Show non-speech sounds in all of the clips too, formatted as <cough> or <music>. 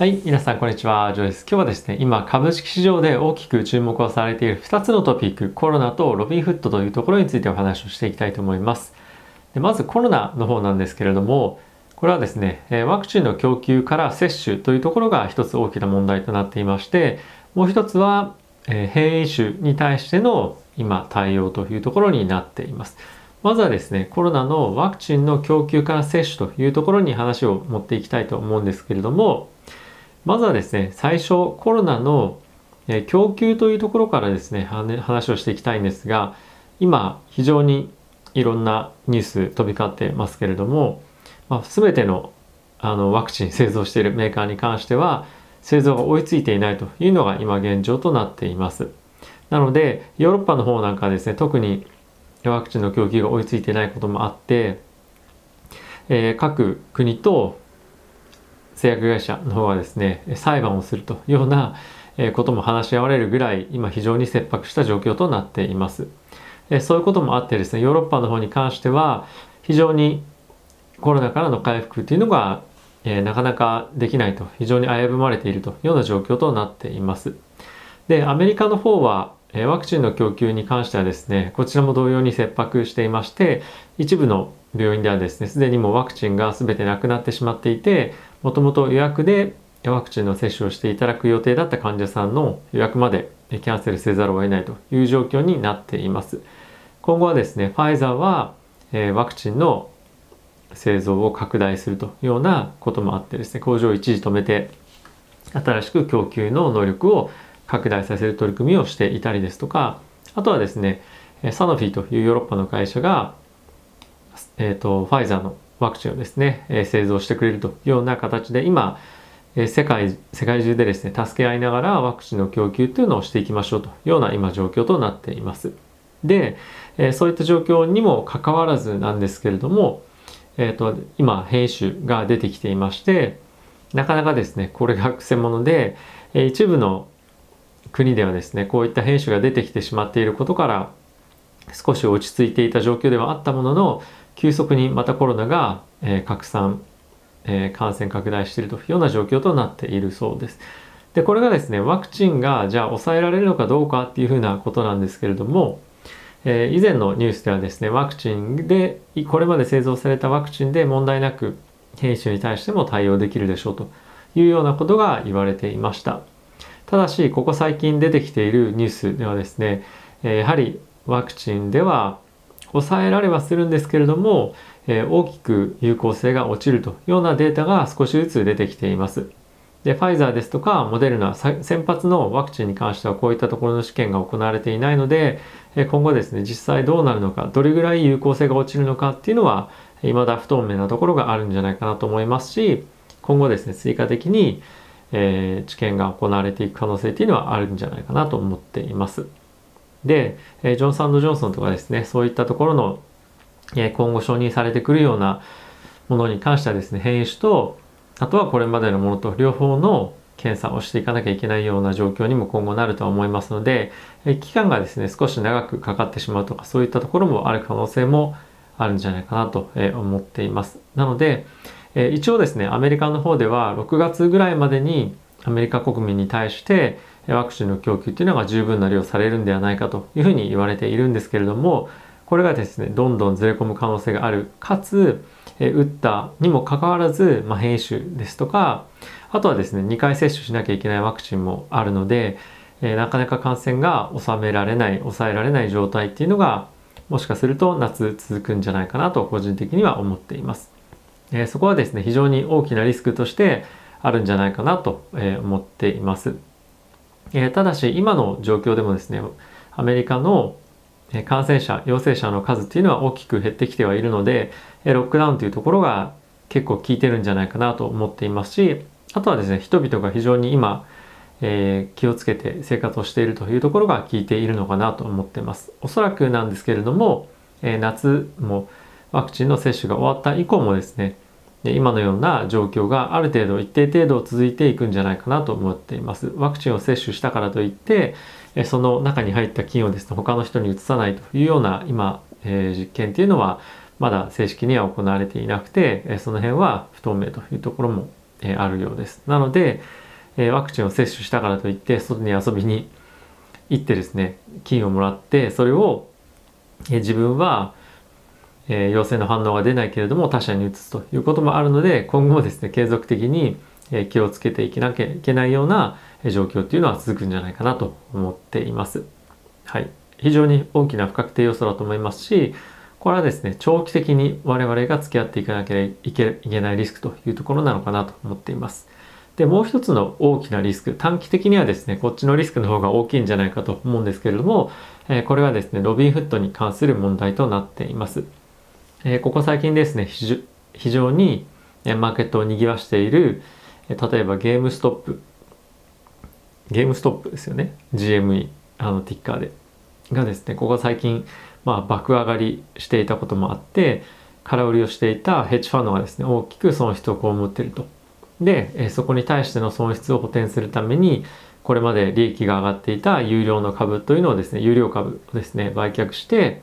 はい、皆さんこんにちは、ジョーです。今日はですね、今株式市場で大きく注目をされている2つのトピック、コロナとロビンフットというところについてお話をしていきたいと思います。でまずコロナの方なんですけれども、これはですね、ワクチンの供給から接種というところが一つ大きな問題となっていまして、もう一つは変異種に対しての今対応というところになっています。まずはですね、コロナのワクチンの供給から接種というところに話を持っていきたいと思うんですけれども、まずはですね、最初コロナの供給というところからですね、話をしていきたいんですが、今非常にいろんなニュース飛び交ってますけれども、まあ、全てのあのワクチン <laughs> 製造しているメーカーに関しては製造が追いついていないというのが今現状となっています。なのでヨーロッパの方なんかですね特にワクチンの供給が追いついていないこともあって、えー、各国と製薬会社の方がですね裁判をするというようなことも話し合われるぐらい今非常に切迫した状況となっています。そういうこともあってですねヨーロッパの方に関しては非常にコロナからの回復というのがなかなかできないと非常に危ぶまれているというような状況となっています。でアメリカの方はワクチンの供給に関してはですねこちらも同様に切迫していまして一部の病院ではですねすでにもうワクチンが全てなくなってしまっていてもともと予約でワクチンの接種をしていただく予定だった患者さんの予約までキャンセルせざるを得ないという状況になっています。今後はですね、ファイザーは、えワクチンの製造を拡大するというようなこともあってですね、工場を一時止めて新しく供給の能力を拡大させる取り組みをしていたりですとか、あとはですね、サノフィというヨーロッパの会社が、えーと、ファイザーのワクチンをですね、え製造してくれるというような形で今、え世界世界中でですね助け合いながらワクチンの供給というのをしていきましょうというような今状況となっています。で、えそういった状況にもかかわらずなんですけれども、えーと、今変異種が出てきていましてなかなかですねこれがくせ者で、え一部の国ではですねこういった変種が出てきてしまっていることから少し落ち着いていた状況ではあったものの急速にまたコロナが、え拡散、え感染拡大しているというような状況となっているそうです。でこれがですねワクチンがじゃあ抑えられるのかどうかっていうふうなことなんですけれども、えー、以前のニュースではですねワクチンでこれまで製造されたワクチンで問題なく兵士に対しても対応できるでしょうというようなことが言われていましたただしここ最近出てきているニュースではですねやはりワクチンでは抑えられはするんですけれども、え、大きく有効性が落ちるというようなデータが少しずつ出てきています。で、ファイザーですとかモデルナ、先発のワクチンに関してはこういったところの試験が行われていないので、今後ですね、実際どうなるのか、どれぐらい有効性が落ちるのかっていうのは、未だ不透明なところがあるんじゃないかなと思いますし、今後ですね、追加的に、えー、治験が行われていく可能性っていうのはあるんじゃないかなと思っています。で、えジョンソンドジョンソンとかですね、そういったところの、え今後承認されてくるようなものに関してはですね、変異種と、あとはこれまでのものと両方の検査をしていかなきゃいけないような状況にも今後なるとは思いますので、え期間がですね、少し長くかかってしまうとか、そういったところもある可能性もあるんじゃないかなと思っています。なので、え一応ですね、アメリカの方では6月ぐらいまでにアメリカ国民に対して、ワクチンの供給っていうのが十分な量されるんではないかというふうに言われているんですけれどもこれがですねどんどんずれ込む可能性があるかつ、え打ったにもかかわらず、まあ、変異種ですとかあとはですね2回接種しなきゃいけないワクチンもあるので、えなかなか感染が収められない抑えられない状態っていうのがもしかすると夏続くんじゃないかなと個人的には思っています。えそこはですね非常に大きなリスクとしてあるんじゃないかなと思っています。えー、ただし今の状況でもですねアメリカの感染者陽性者の数っていうのは大きく減ってきてはいるのでロックダウンというところが結構効いてるんじゃないかなと思っていますしあとはですね人々が非常に今、えー、気をつけて生活をしているというところが効いているのかなと思っています。おそらくなんですけれども、えー、夏もワクチンの接種が終わった以降もですね今のような状況がある程度一定程度続いていくんじゃないかなと思っています。ワクチンを接種したからといってその中に入った菌をですね他の人に移さないというような今、えー、実験っていうのはまだ正式には行われていなくてその辺は不透明というところもえあるようです。なので、えワクチンを接種したからといって外に遊びに行ってですね金をもらってそれを、え自分は、えー陽性の反応が出ないけれども他者に移すということもあるので今後もですね継続的に気をつけていけなきゃいけないような状況っていうのは続くんじゃないかなと思っています。はい、非常に大きな不確定要素だと思いますしこれはですね長期的に我々が付き合っていかなきゃいけないリスクというところなのかなと思っています。でもう一つの大きなリスク短期的にはですねこっちのリスクの方が大きいんじゃないかと思うんですけれども、えこれはですねロビンフットに関する問題となっています。えここ最近ですね非常にマーケットを賑わしている例えばゲームストップ。ゲームストップですよね。GME あのティッカーで。がですねここ最近まあ爆上がりしていたこともあって空売りをしていたヘッジファンドがですね大きく損失を被っていると。でそこに対しての損失を補填するためにこれまで利益が上がっていた有料の株というのをですね有料株をですね売却して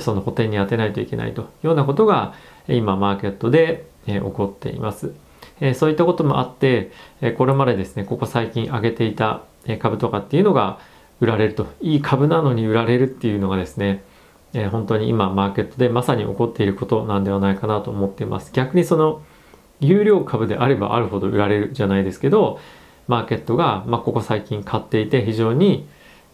その補填に充てないといけないというようなことが今マーケットで起こっています。そういったこともあってこれまでですねここ最近上げていた株とかっていうのが売られるといい株なのに売られるっていうのがですね本当に今マーケットでまさに起こっていることなんではないかなと思っています逆にその有料株であればあるほど売られるじゃないですけどマーケットが、まあ、ここ最近買っていて非常に、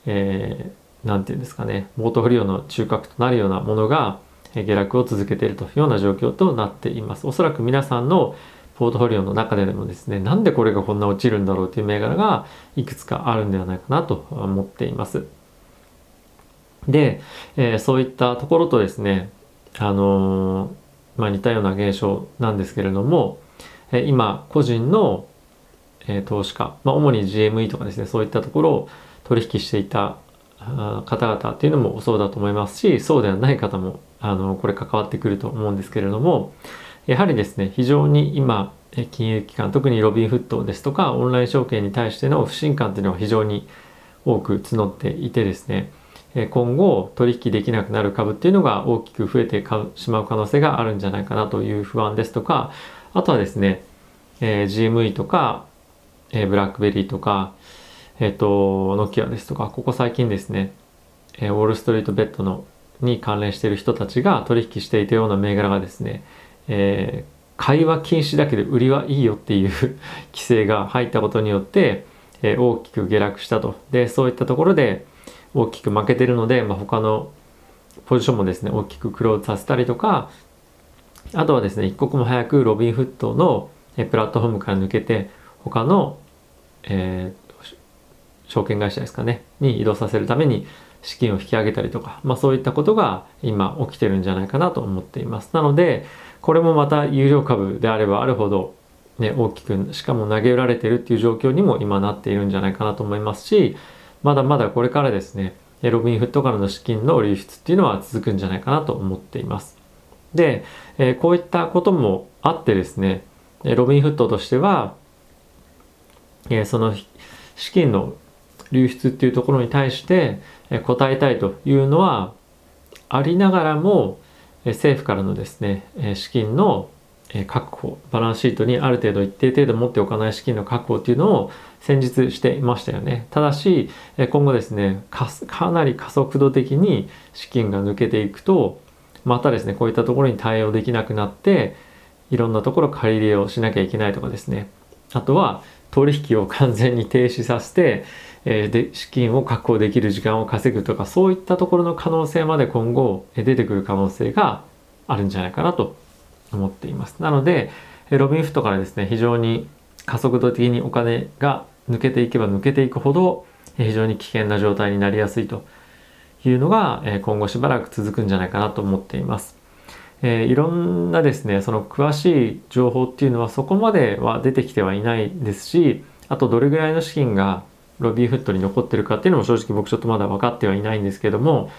えー、何て言うんですかねモートフォリオの中核となるようなものが下落を続けているというような状況となっています。おそらく皆さんのポートフォリオの中ででもですねなんでこれがこんな落ちるんだろうという銘柄がいくつかあるんではないかなと思っています。で、えー、そういったところとですねあのー、まあ、似たような現象なんですけれども、えー、今個人の、え投資家、まあ、主に GME とかですねそういったところを取引していた方々っていうのもそうだと思いますしそうではない方もあのこれ関わってくると思うんですけれどもやはりですね非常に今金融機関特にロビンフットですとかオンライン証券に対しての不信感というのは非常に多く募っていてですね今後取引できなくなる株っていうのが大きく増えてしまう可能性があるんじゃないかなという不安ですとかあとはですね、えー、GME とか、えー、ブラックベリーとかえっ、ー、とノキアですとかここ最近ですね、えウォールストリートベッドのに関連している人たちが取引していたような銘柄がですねえー、会話禁止だけど売りはいいよっていう <laughs> 規制が入ったことによって、えー、大きく下落したと。でそういったところで大きく負けてるので、まあ、他のポジションもですね大きくクローズさせたりとかあとはですね一刻も早くロビンフットのプラットフォームから抜けて他の、えー、証券会社ですかねに移動させるために資金を引き上げたりとか、まあ、そういったことが今起きてるんじゃないかなと思っています。なので、これもまた有料株であればあるほど、ね、大きくしかも投げ売られてるっていう状況にも今なっているんじゃないかなと思いますしまだまだこれからですねロビンフットからの資金の流出っていうのは続くんじゃないかなと思っています。で、えこういったこともあってですねロビンフットとしては、えその資金の流出っていうところに対して答えたいというのはありながらも政府からのですね資金の確保バランスシートにある程度一定程度持っておかない資金の確保っていうのを先日していましたよね。ただし今後ですねかなり加速度的に資金が抜けていくとまたですねこういったところに対応できなくなっていろんなところ借り入れをしなきゃいけないとかですね。あとは取引を完全に停止させてえで資金を確保できる時間を稼ぐとかそういったところの可能性まで今後出てくる可能性があるんじゃないかなと思っています。なのでロビンフットからですね非常に加速度的にお金が抜けていけば抜けていくほど非常に危険な状態になりやすいというのが今後しばらく続くんじゃないかなと思っています。えー、いろんなですねその詳しい情報っていうのはそこまでは出てきてはいないですしあとどれぐらいの資金がロビーフットに残ってるかっていうのも正直僕ちょっとまだ分かってはいないんですけども、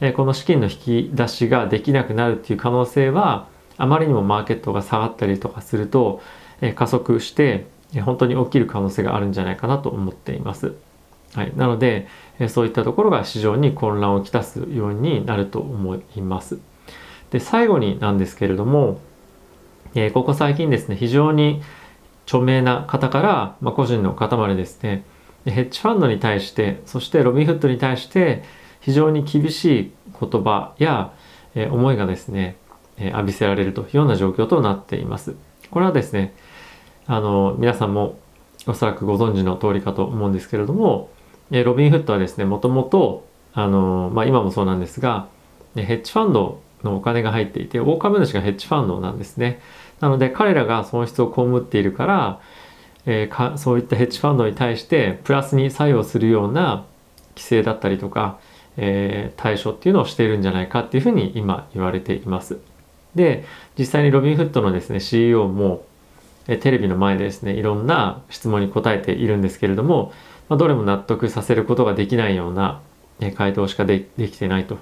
えこの資金の引き出しができなくなるっていう可能性はあまりにもマーケットが下がったりとかすると、え加速して、え本当に起きる可能性があるんじゃないかなと思っています。はい、なので、えそういったところが市場に混乱をきたすようになると思います。で最後になんですけれども、えここ最近ですね非常に著名な方から、まあ、個人の方までですねヘッジファンドに対してそしてロビンフッドに対して非常に厳しい言葉や、え、思いがですね、え、浴びせられるというような状況となっています。これはですねあの皆さんもおそらくご存知の通りかと思うんですけれども、え、ロビンフッドはですねもともとあの、まあ、今もそうなんですがヘッジファンドのお金が入っていて大株主がヘッジファンドなんですね。なので彼らが損失を被っているから、えー、そういったヘッジファンドに対してプラスに作用するような規制だったりとか、えー、対処っていうのをしているんじゃないかっていうふうに今言われています。で実際にロビンフッドのですね CEO もえテレビの前でですねいろんな質問に答えているんですけれども、まあ、どれも納得させることができないような、え回答しかできてないと。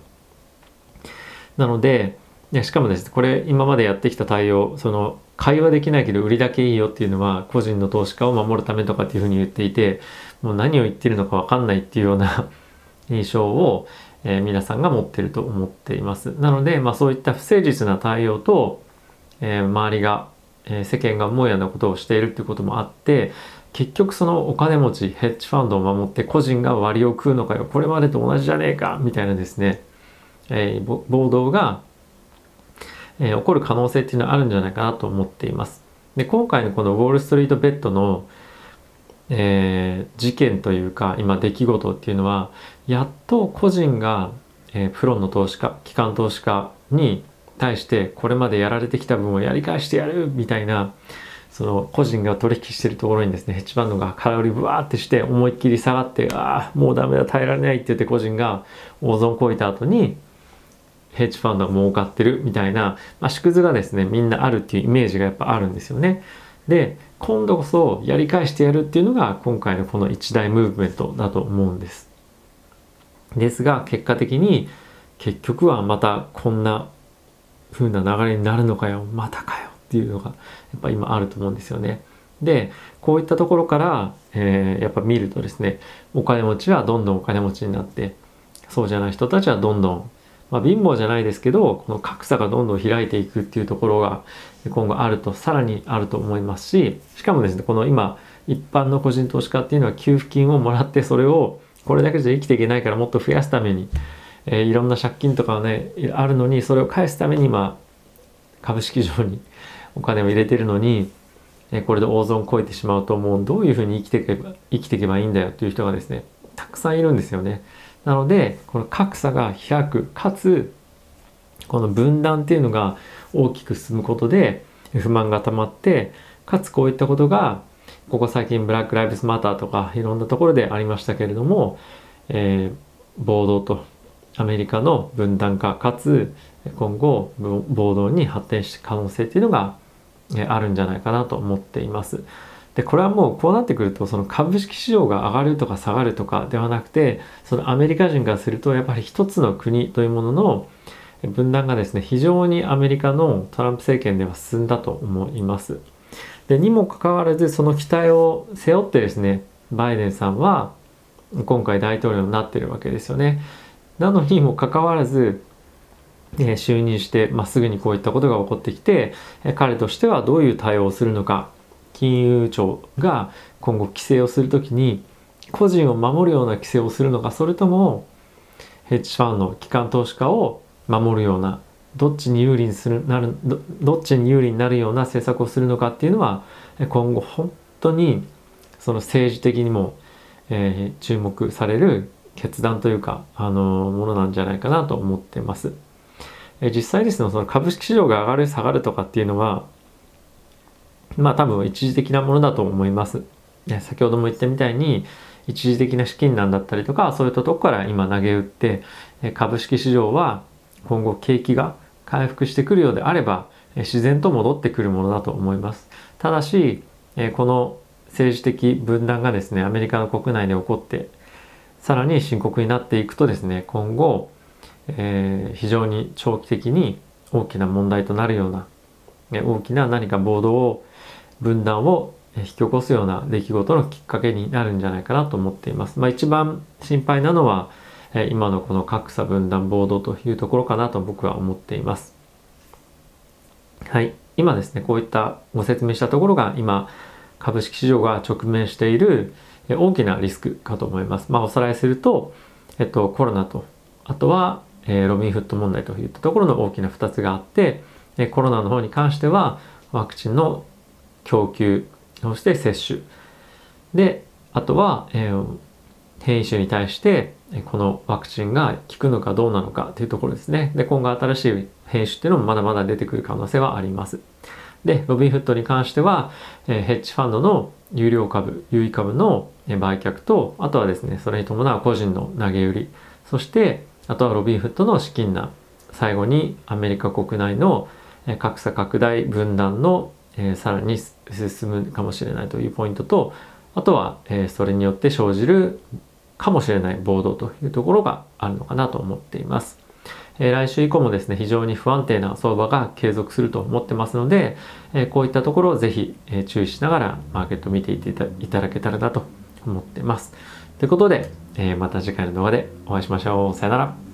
なのででしかもですねこれ今までやってきた対応その会話できないけど売りだけいいよっていうのは個人の投資家を守るためとかっていうふうに言っていてもう何を言ってるのか分かんないっていうような <laughs> 印象を、えー、皆さんが持ってると思っています。なので、まあ、そういった不誠実な対応と、えー、周りが、えー、世間が思うようなことをしているっていうこともあって結局そのお金持ちヘッジファンドを守って個人が割を食うのかよ。これまでと同じじゃねえか。みたいなですね、え、暴動がえー、起こる可能性っていうのはあるんじゃないかなと思っています。で今回のこのウォール・ストリート・ベッドの、えー、事件というか今出来事っていうのはやっと個人が、えー、プロの投資家機関投資家に対してこれまでやられてきた分をやり返してやるみたいなその個人が取引してるところにですねヘッジファンドが空売りブワーってして思いっきり下がってああもうダメだ耐えられないって言って個人が大損こいた後にヘッジファンドが儲かってるみたいな、まあ、縮図がですねみんなあるっていうイメージがやっぱあるんですよね。で今度こそやり返してやるっていうのが今回のこの一大ムーブメントだと思うんです。ですが結果的に結局はまたこんな風な流れになるのかよまたかよっていうのがやっぱ今あると思うんですよね。でこういったところから、えー、やっぱ見るとですねお金持ちはどんどんお金持ちになってそうじゃない人たちはどんどんまあ、貧乏じゃないですけどこの格差がどんどん開いていくっていうところが今後あるとさらにあると思いますししかもですねこの今一般の個人投資家っていうのは給付金をもらってそれをこれだけじゃ生きていけないからもっと増やすために、えー、いろんな借金とかねあるのにそれを返すために今株式上にお金を入れてるのに、えー、これで大損を超えてしまうともうどういうふうに生きていけば生きていけばいいんだよっていう人がですねたくさんいるんですよね。なのでこの格差が開くかつこの分断っていうのが大きく進むことで不満が溜まってかつこういったことがここ最近ブラック・ライブスマターとかいろんなところでありましたけれども、えー、暴動とアメリカの分断化かつ今後暴動に発展した可能性っていうのがあるんじゃないかなと思っています。でこれはもうこうなってくるとその株式市場が上がるとか下がるとかではなくてそのアメリカ人からするとやっぱり一つの国というものの分断がですね非常にアメリカのトランプ政権では進んだと思います。でにもかかわらずその期待を背負ってですねバイデンさんは今回大統領になってるわけですよね。なのにもかかわらずえ就任して、まあ、すぐにこういったことが起こってきて、え彼としてはどういう対応をするのか金融庁が今後規制をする時に個人を守るような規制をするのかそれともヘッジファンド機関投資家を守るようなどっちに有利にするなるどっちに有利になるような政策をするのかっていうのは今後本当にその政治的にも、えー、注目される決断というか、あのものなんじゃないかなと思ってます。え実際ですねその株式市場が上がる下がるとかっていうのはまあ多分一時的なものだと思います。先ほども言ったみたいに一時的な資金難だったりとかそういったとこから今投げ打って株式市場は今後景気が回復してくるようであれば自然と戻ってくるものだと思います。ただしこの政治的分断がですねアメリカの国内で起こってさらに深刻になっていくとですね今後、えー、非常に長期的に大きな問題となるような大きな何か暴動を分断を引き起こすような出来事のきっかけになるんじゃないかなと思っています。まあ、一番心配なのは今のこの格差分断暴動というところかなと僕は思っています。はい。今ですね、こういったご説明したところが今株式市場が直面している大きなリスクかと思います。まあ、おさらいすると、えっと、コロナとあとは、えー、ロビンフット問題といったところの大きな2つがあって、えコロナの方に関してはワクチンの供給そして接種であとは、えー、変異種に対してこのワクチンが効くのかどうなのかというところですね。で今後新しい変異種っていうのもまだまだ出てくる可能性はあります。で、ロビンフットに関しては、えヘッジファンドの有料株、優位株の売却と、あとはですね、それに伴う個人の投げ売り、そして、あとはロビンフットの資金難、最後にアメリカ国内の格差拡大分断の、えさらに進むかもしれないというポイントと、あとは、えそれによって生じるかもしれない暴動というところがあるのかなと思っています。え来週以降もですね、非常に不安定な相場が継続すると思ってますので、えこういったところをぜひ、え注意しながらマーケット見ていていただけたらなと思ってます。ということで、えまた次回の動画でお会いしましょう。さよなら。